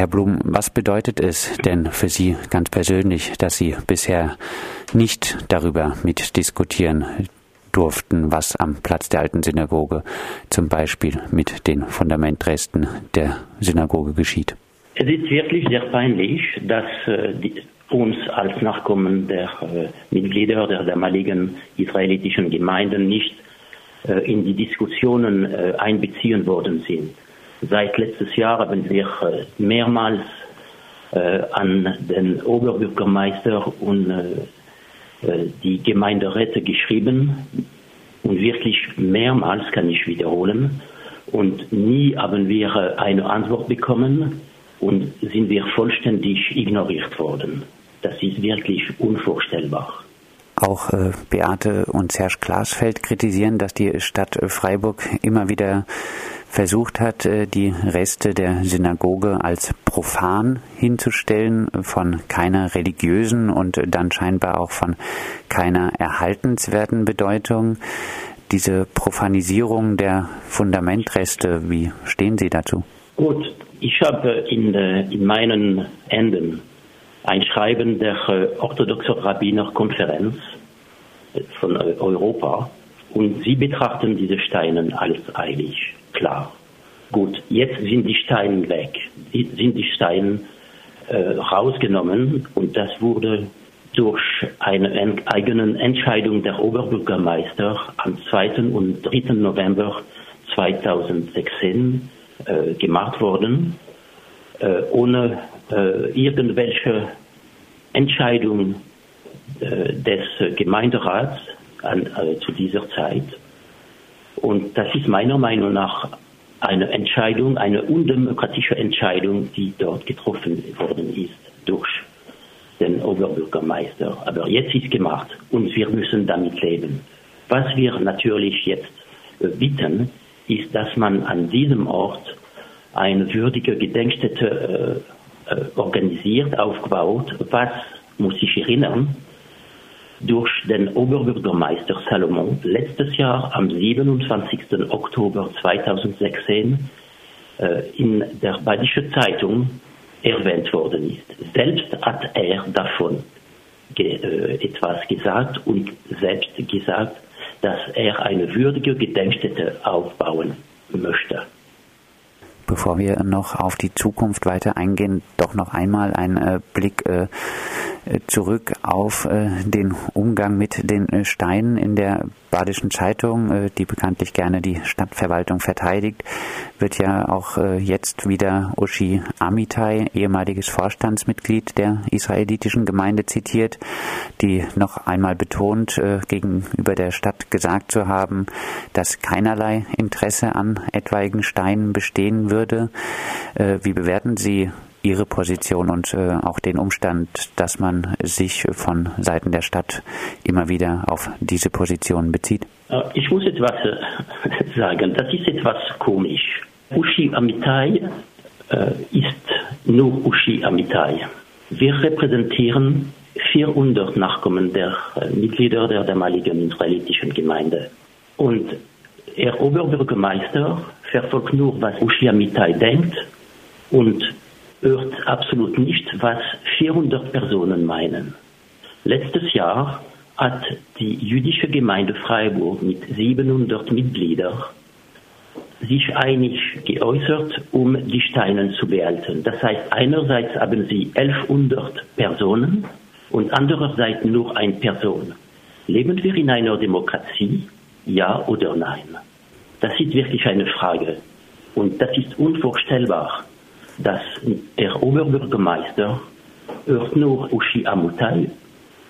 Herr Blum, was bedeutet es denn für Sie ganz persönlich, dass Sie bisher nicht darüber mitdiskutieren durften, was am Platz der alten Synagoge zum Beispiel mit den Fundamentresten der Synagoge geschieht? Es ist wirklich sehr peinlich, dass äh, die, uns als Nachkommen der äh, Mitglieder der damaligen israelitischen Gemeinden nicht äh, in die Diskussionen äh, einbeziehen worden sind. Seit letztes Jahr haben wir äh, mehrmals an den Oberbürgermeister und die Gemeinderäte geschrieben und wirklich mehrmals kann ich wiederholen. Und nie haben wir eine Antwort bekommen und sind wir vollständig ignoriert worden. Das ist wirklich unvorstellbar. Auch äh, Beate und Serge Glasfeld kritisieren, dass die Stadt Freiburg immer wieder versucht hat, äh, die Reste der Synagoge als profan hinzustellen, von keiner religiösen und dann scheinbar auch von keiner erhaltenswerten Bedeutung. Diese Profanisierung der Fundamentreste, wie stehen Sie dazu? Gut, ich habe in, äh, in meinen Enden ein Schreiben der äh, orthodoxen Rabbinerkonferenz von Europa und sie betrachten diese Steine als eilig klar. Gut, jetzt sind die Steine weg, sind die Steine äh, rausgenommen und das wurde durch eine eigene Entscheidung der Oberbürgermeister am 2. und 3. November 2016 äh, gemacht worden, äh, ohne äh, irgendwelche Entscheidung äh, des Gemeinderats an, äh, zu dieser Zeit. Und das ist meiner Meinung nach eine Entscheidung, eine undemokratische Entscheidung, die dort getroffen worden ist durch den Oberbürgermeister. Aber jetzt ist gemacht und wir müssen damit leben. Was wir natürlich jetzt äh, bitten, ist, dass man an diesem Ort eine würdige Gedenkstätte äh, äh, organisiert, aufgebaut. Was muss ich erinnern? Durch den Oberbürgermeister Salomon letztes Jahr am 27. Oktober 2016 äh, in der Badische Zeitung erwähnt worden ist. Selbst hat er davon ge äh, etwas gesagt und selbst gesagt, dass er eine würdige Gedenkstätte aufbauen möchte. Bevor wir noch auf die Zukunft weiter eingehen, doch noch einmal ein äh, Blick äh, zurück auf äh, den Umgang mit den äh, Steinen in der Badischen Zeitung, äh, die bekanntlich gerne die Stadtverwaltung verteidigt, wird ja auch jetzt wieder Ushi Amitai, ehemaliges Vorstandsmitglied der israelitischen Gemeinde, zitiert, die noch einmal betont, gegenüber der Stadt gesagt zu haben, dass keinerlei Interesse an etwaigen Steinen bestehen würde. Wie bewerten Sie Ihre Position und äh, auch den Umstand, dass man sich von Seiten der Stadt immer wieder auf diese Position bezieht? Äh, ich muss etwas äh, sagen. Das ist etwas komisch. Ushi Amitai äh, ist nur Ushi Amitai. Wir repräsentieren 400 Nachkommen der äh, Mitglieder der damaligen israelitischen Gemeinde. Und der Oberbürgermeister verfolgt nur, was Ushi Amitai denkt und hört absolut nicht, was 400 Personen meinen. Letztes Jahr hat die jüdische Gemeinde Freiburg mit 700 Mitgliedern sich einig geäußert, um die Steine zu behalten. Das heißt, einerseits haben sie 1100 Personen und andererseits nur eine Person. Leben wir in einer Demokratie? Ja oder nein? Das ist wirklich eine Frage. Und das ist unvorstellbar dass der Oberbürgermeister hört nur Ushi Amutai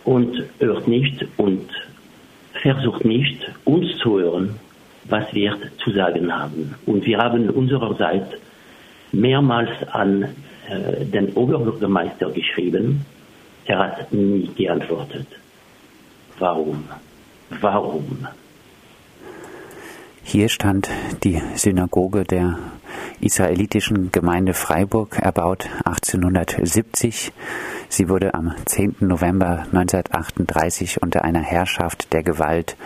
und hört nicht und versucht nicht, uns zu hören, was wir zu sagen haben. Und wir haben unsererseits mehrmals an äh, den Oberbürgermeister geschrieben. Er hat nie geantwortet. Warum? Warum? Hier stand die Synagoge der israelitischen Gemeinde Freiburg, erbaut 1870. Sie wurde am 10. November 1938 unter einer Herrschaft der Gewalt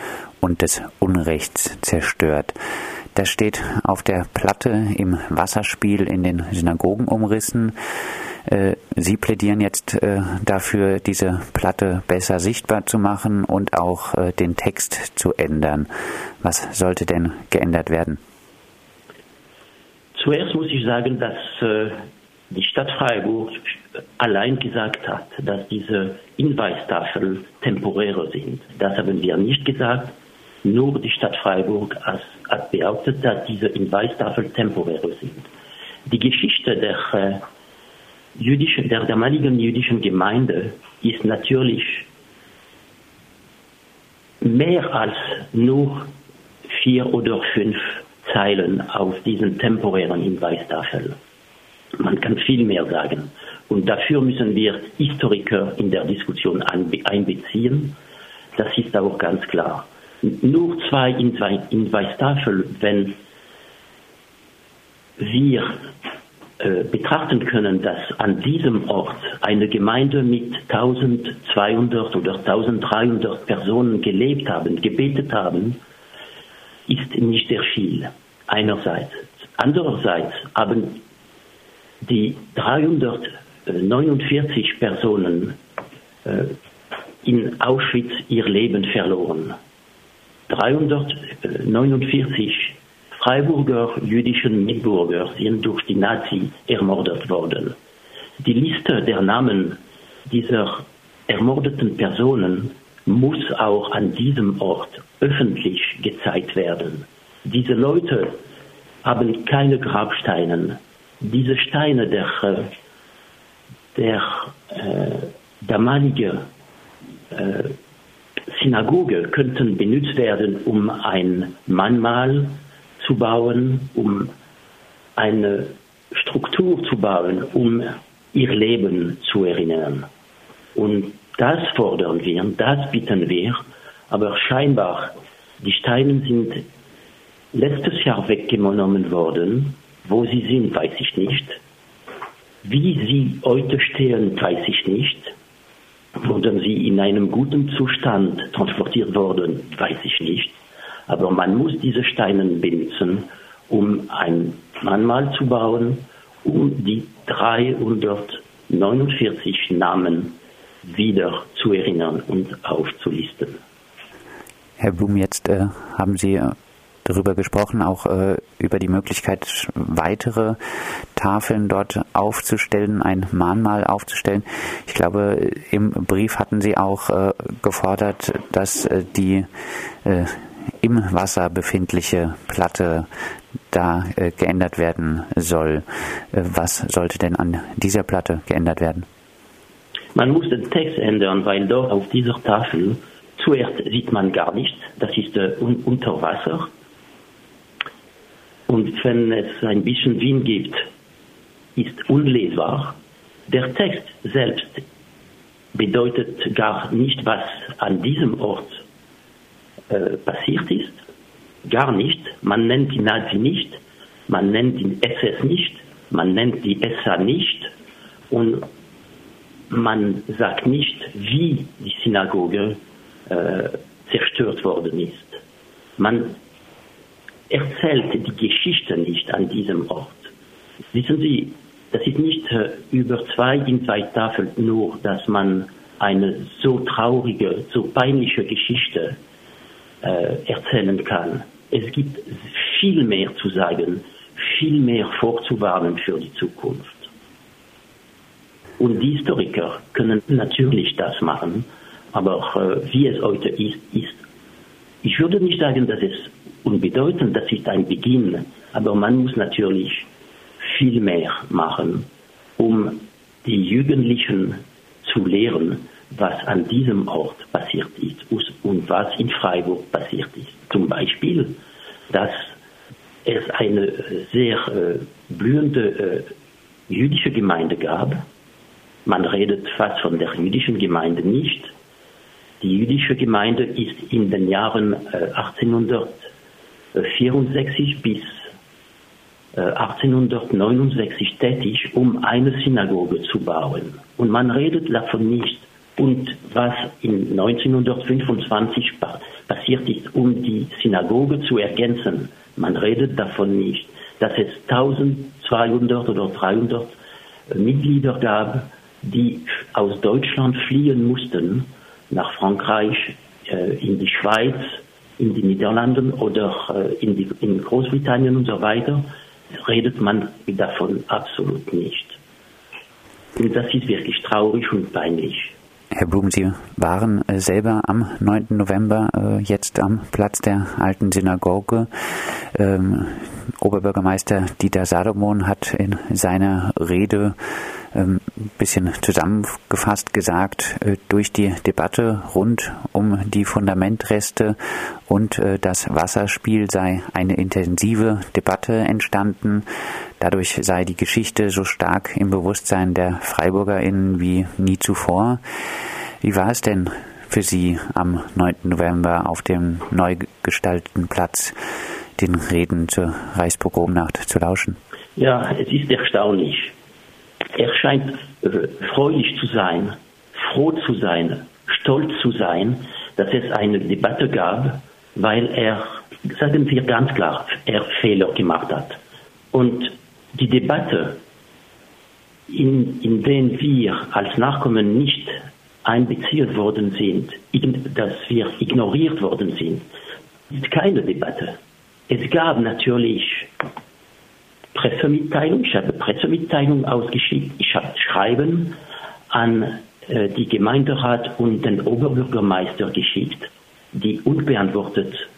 und des Unrechts zerstört. Das steht auf der Platte im Wasserspiel in den Synagogenumrissen. Äh, Sie plädieren jetzt äh, dafür, diese Platte besser sichtbar zu machen und auch äh, den Text zu ändern. Was sollte denn geändert werden? Zuerst muss ich sagen, dass die Stadt Freiburg allein gesagt hat, dass diese Hinweistafeln temporäre sind. Das haben wir nicht gesagt. Nur die Stadt Freiburg hat behauptet, dass diese Hinweistafeln temporäre sind. Die Geschichte der jüdischen, der damaligen jüdischen Gemeinde ist natürlich mehr als nur vier oder fünf Zeilen auf diesen temporären Hinweistafeln. Man kann viel mehr sagen. Und dafür müssen wir Historiker in der Diskussion einbeziehen. Das ist auch ganz klar. Nur zwei Hinweistafeln, wenn wir betrachten können, dass an diesem Ort eine Gemeinde mit 1200 oder 1300 Personen gelebt haben, gebetet haben, ist nicht sehr viel. Einerseits. Andererseits haben die 349 Personen äh, in Auschwitz ihr Leben verloren. 349 Freiburger jüdischen Mitbürger sind durch die Nazi ermordet worden. Die Liste der Namen dieser ermordeten Personen muss auch an diesem Ort öffentlich gezeigt werden. Diese Leute haben keine Grabsteine. Diese Steine der, der äh, damaligen äh, Synagoge könnten benutzt werden, um ein Mahnmal zu bauen, um eine Struktur zu bauen, um ihr Leben zu erinnern. Und das fordern wir, das bitten wir, aber scheinbar die Steine sind letztes Jahr weggenommen worden. Wo sie sind, weiß ich nicht. Wie sie heute stehen, weiß ich nicht. Wurden sie in einem guten Zustand transportiert worden, weiß ich nicht. Aber man muss diese Steine benutzen, um ein Mahnmal zu bauen, um die 349 Namen wieder zu erinnern und aufzulisten. Herr Blum, jetzt äh, haben Sie äh, darüber gesprochen, auch äh, über die Möglichkeit, weitere Tafeln dort aufzustellen, ein Mahnmal aufzustellen. Ich glaube, im Brief hatten Sie auch äh, gefordert, dass äh, die äh, im Wasser befindliche Platte da äh, geändert werden soll. Äh, was sollte denn an dieser Platte geändert werden? Man muss den Text ändern, weil dort auf dieser Tafel zuerst sieht man gar nichts, das ist äh, un unter Wasser. Und wenn es ein bisschen Wind gibt, ist unlesbar. Der Text selbst bedeutet gar nicht, was an diesem Ort äh, passiert ist. Gar nicht. Man nennt die Nazi nicht, man nennt die SS nicht, man nennt die SA nicht und man sagt nicht, wie die Synagoge äh, zerstört worden ist. Man erzählt die Geschichte nicht an diesem Ort. Wissen Sie, das ist nicht äh, über zwei in zwei Tafeln nur, dass man eine so traurige, so peinliche Geschichte äh, erzählen kann. Es gibt viel mehr zu sagen, viel mehr vorzuwarnen für die Zukunft. Und die Historiker können natürlich das machen, aber äh, wie es heute ist, ist, ich würde nicht sagen, dass es unbedeutend, das ist ein Beginn, aber man muss natürlich viel mehr machen, um die Jugendlichen zu lehren, was an diesem Ort passiert ist und was in Freiburg passiert ist. Zum Beispiel, dass es eine sehr äh, blühende äh, jüdische Gemeinde gab. Man redet fast von der jüdischen Gemeinde nicht. Die jüdische Gemeinde ist in den Jahren äh, 1864 bis 1869 äh, tätig, um eine Synagoge zu bauen. Und man redet davon nicht und was in 1925 passiert ist, um die Synagoge zu ergänzen. Man redet davon nicht, dass es 1200 oder 300 Mitglieder gab, die aus Deutschland fliehen mussten nach Frankreich, äh, in die Schweiz, in die Niederlanden oder äh, in, die, in Großbritannien und so weiter, redet man davon absolut nicht. Und das ist wirklich traurig und peinlich. Herr Blum, Sie waren äh, selber am 9. November äh, jetzt am Platz der alten Synagoge. Ähm, Oberbürgermeister Dieter Salomon hat in seiner Rede ein ähm, bisschen zusammengefasst gesagt, äh, durch die Debatte rund um die Fundamentreste und äh, das Wasserspiel sei eine intensive Debatte entstanden. Dadurch sei die Geschichte so stark im Bewusstsein der FreiburgerInnen wie nie zuvor. Wie war es denn für Sie am 9. November auf dem neu gestalteten Platz den Reden zur Reichspogromnacht zu lauschen? Ja, es ist erstaunlich er scheint äh, freudig zu sein, froh zu sein, stolz zu sein, dass es eine Debatte gab, weil er, sagen wir ganz klar, er Fehler gemacht hat. Und die Debatte, in, in der wir als Nachkommen nicht einbeziehen worden sind, dass wir ignoriert worden sind, ist keine Debatte. Es gab natürlich Pressemitteilung. Ich habe Pressemitteilung ausgeschickt. Ich habe Schreiben an äh, die Gemeinderat und den Oberbürgermeister geschickt, die unbeantwortet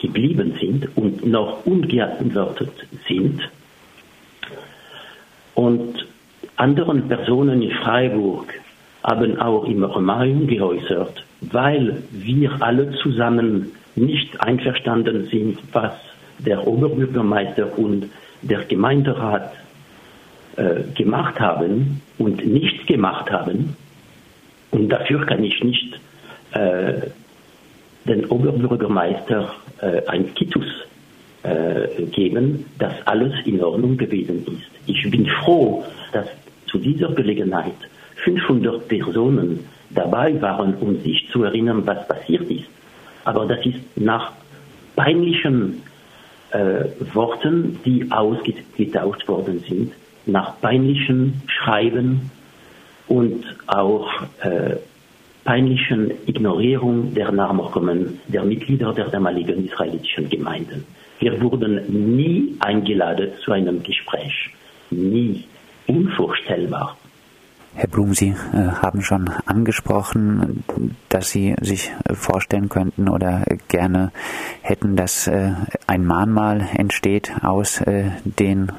geblieben sind und noch ungeantwortet sind. Und anderen Personen in Freiburg haben auch immer Meinung geäußert, weil wir alle zusammen nicht einverstanden sind, was der Oberbürgermeister und der Gemeinderat äh, gemacht haben und nicht gemacht haben, und dafür kann ich nicht äh, den Oberbürgermeister äh, ein Kitus äh, geben, dass alles in Ordnung gewesen ist. Ich bin froh, dass zu dieser Gelegenheit 500 Personen dabei waren, um sich zu erinnern, was passiert ist. Aber das ist nach peinlichen äh, Worten, die ausgetauscht worden sind, nach peinlichen Schreiben und auch äh, peinlichen Ignorierung der Nachkommen der Mitglieder der damaligen israelitischen Gemeinden. Wir wurden nie eingeladen zu einem Gespräch. Nie. Unvorstellbar. Herr Blum, Sie äh, haben schon angesprochen, dass Sie sich vorstellen könnten oder gerne hätten, dass äh, ein Mahnmal entsteht aus äh, den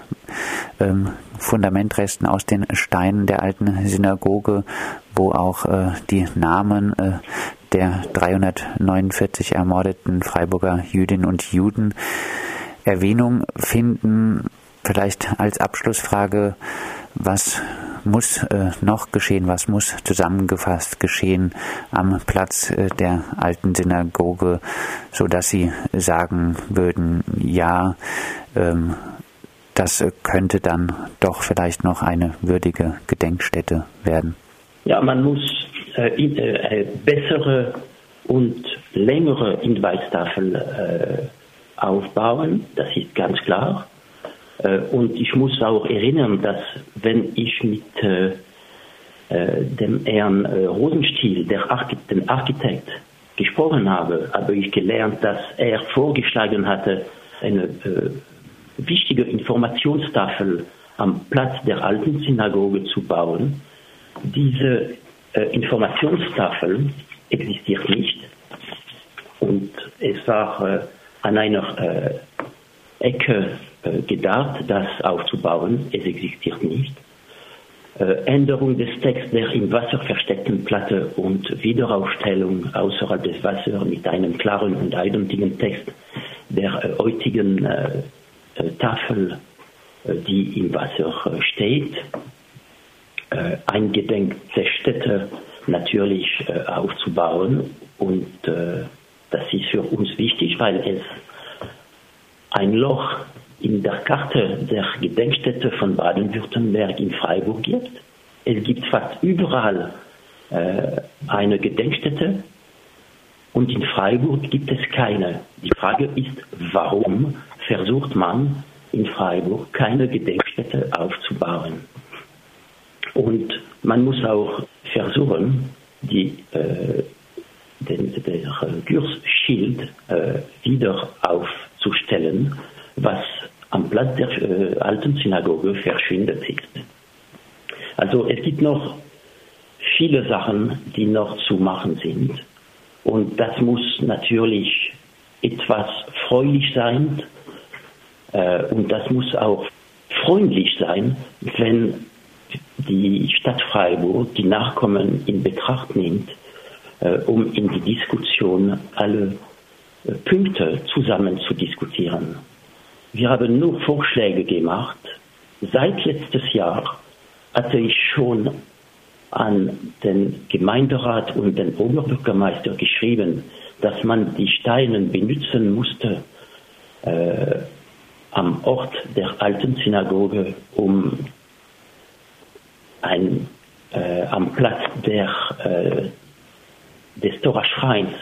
ähm, Fundamentresten, aus den Steinen der alten Synagoge, wo auch die Namen der 349 ermordeten Freiburger Jüdinnen und Juden Erwähnung finden. Vielleicht als Abschlussfrage, was muss äh, noch geschehen, was muss zusammengefasst geschehen am Platz äh, der alten Synagoge, so dass Sie sagen würden, ja, ähm, das könnte dann doch vielleicht noch eine würdige Gedenkstätte werden. Ja, man muss äh, äh, bessere und längere Hinweistafeln äh, aufbauen, das ist ganz klar. Äh, und ich muss auch erinnern, dass wenn ich mit äh, äh, dem Herrn Rosenstiel, der Architekt, dem Architekt, gesprochen habe, habe ich gelernt, dass er vorgeschlagen hatte, eine wichtige Informationstafel am Platz der alten Synagoge zu bauen. Diese Informationstafel existiert nicht und es war an einer Ecke gedacht, das aufzubauen. Es existiert nicht. Äh, Änderung des Texts der im Wasser versteckten Platte und Wiederaufstellung außerhalb des Wassers mit einem klaren und eindeutigen Text der äh, heutigen Tafel, die im Wasser steht. Eingedenk der Städte natürlich aufzubauen und das ist für uns wichtig, weil es ein Loch in der Karte der Gedenkstätte von Baden-Württemberg in Freiburg gibt. Es gibt fast überall äh, eine Gedenkstätte und in Freiburg gibt es keine. Die Frage ist, warum versucht man in Freiburg keine Gedenkstätte aufzubauen? Und man muss auch versuchen, die, äh, den, der Gürsschild äh, wieder aufzustellen, was am Platz der äh, alten Synagoge verschwindet ist. Also es gibt noch viele Sachen, die noch zu machen sind. Und das muss natürlich etwas freudig sein äh, und das muss auch freundlich sein, wenn die Stadt Freiburg die Nachkommen in Betracht nimmt, äh, um in die Diskussion alle äh, Punkte zusammen zu diskutieren. Wir haben nur Vorschläge gemacht. Seit letztes Jahr hatte ich schon an den Gemeinderat und den Oberbürgermeister geschrieben, dass man die Steine benutzen musste äh, am Ort der alten Synagoge, um ein, äh, am Platz der, äh, des Toraschreins,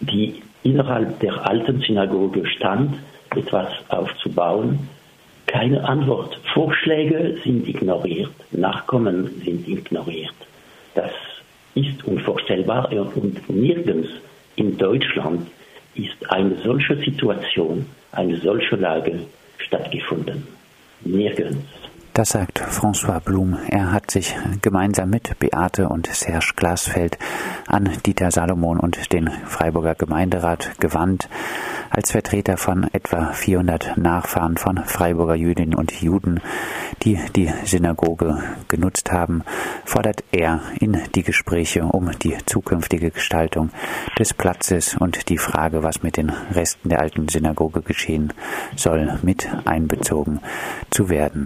die innerhalb der alten Synagoge stand, etwas aufzubauen. Keine Antwort. Vorschläge sind ignoriert, Nachkommen sind ignoriert. Das ist unvorstellbar und nirgends in Deutschland ist eine solche Situation, eine solche Lage stattgefunden. Nirgends. Das sagt François Blum. Er hat sich gemeinsam mit Beate und Serge Glasfeld an Dieter Salomon und den Freiburger Gemeinderat gewandt. Als Vertreter von etwa 400 Nachfahren von Freiburger Jüdinnen und Juden, die die Synagoge genutzt haben, fordert er in die Gespräche um die zukünftige Gestaltung des Platzes und die Frage, was mit den Resten der alten Synagoge geschehen soll, mit einbezogen zu werden.